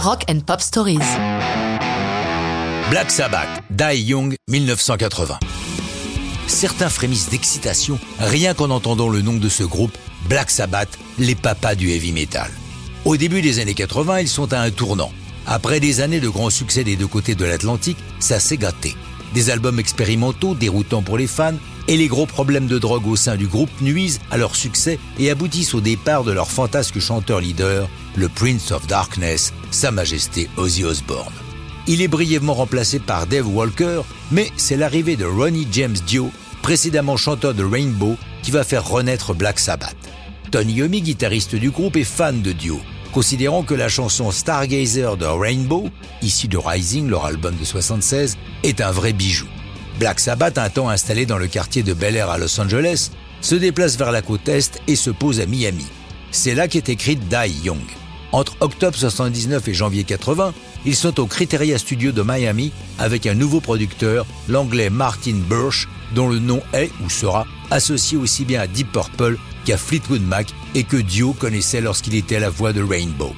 Rock and Pop Stories. Black Sabbath, Die Young, 1980. Certains frémissent d'excitation rien qu'en entendant le nom de ce groupe, Black Sabbath, les papas du heavy metal. Au début des années 80, ils sont à un tournant. Après des années de grands succès des deux côtés de l'Atlantique, ça s'est gâté. Des albums expérimentaux déroutants pour les fans et les gros problèmes de drogue au sein du groupe nuisent à leur succès et aboutissent au départ de leur fantasque chanteur leader, le Prince of Darkness, Sa Majesté Ozzy Osbourne. Il est brièvement remplacé par Dave Walker, mais c'est l'arrivée de Ronnie James Dio, précédemment chanteur de Rainbow, qui va faire renaître Black Sabbath. Tony Iommi, guitariste du groupe, est fan de Dio, considérant que la chanson Stargazer de Rainbow, issue de Rising, leur album de 76, est un vrai bijou. Black Sabbath, un temps installé dans le quartier de Bel Air à Los Angeles, se déplace vers la côte Est et se pose à Miami. C'est là qu'est écrite Die Young. Entre octobre 79 et janvier 80, ils sont au Criteria Studio de Miami avec un nouveau producteur, l'anglais Martin Birch, dont le nom est ou sera associé aussi bien à Deep Purple qu'à Fleetwood Mac et que Dio connaissait lorsqu'il était la voix de Rainbow.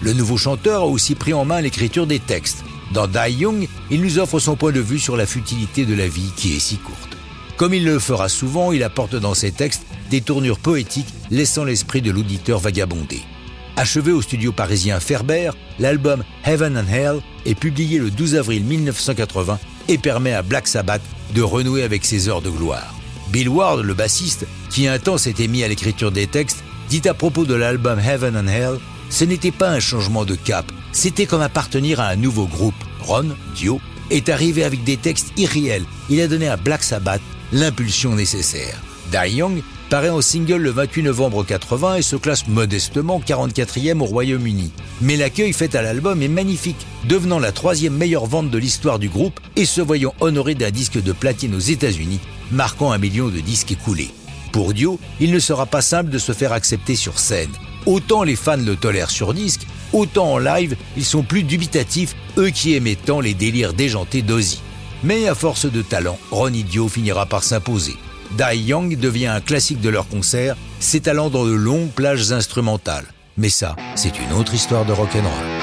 Le nouveau chanteur a aussi pris en main l'écriture des textes. Dans Die Young, il nous offre son point de vue sur la futilité de la vie qui est si courte. Comme il le fera souvent, il apporte dans ses textes des tournures poétiques laissant l'esprit de l'auditeur vagabonder. Achevé au studio parisien Ferber, l'album Heaven and Hell est publié le 12 avril 1980 et permet à Black Sabbath de renouer avec ses heures de gloire. Bill Ward, le bassiste, qui un temps s'était mis à l'écriture des textes, dit à propos de l'album Heaven and Hell, ce n'était pas un changement de cap, c'était comme appartenir à un nouveau groupe. Ron, Dio, est arrivé avec des textes irréels. Il a donné à Black Sabbath l'impulsion nécessaire. Die Young paraît en single le 28 novembre 80 et se classe modestement 44e au Royaume-Uni. Mais l'accueil fait à l'album est magnifique, devenant la troisième meilleure vente de l'histoire du groupe et se voyant honoré d'un disque de platine aux États-Unis, marquant un million de disques écoulés. Pour Dio, il ne sera pas simple de se faire accepter sur scène. Autant les fans le tolèrent sur disque, autant en live, ils sont plus dubitatifs, eux qui aimaient tant les délires déjantés d'Ozzy. Mais à force de talent, Ronnie Dio finira par s'imposer. Die Young devient un classique de leur concert, s'étalant dans de longues plages instrumentales. Mais ça, c'est une autre histoire de rock'n'roll.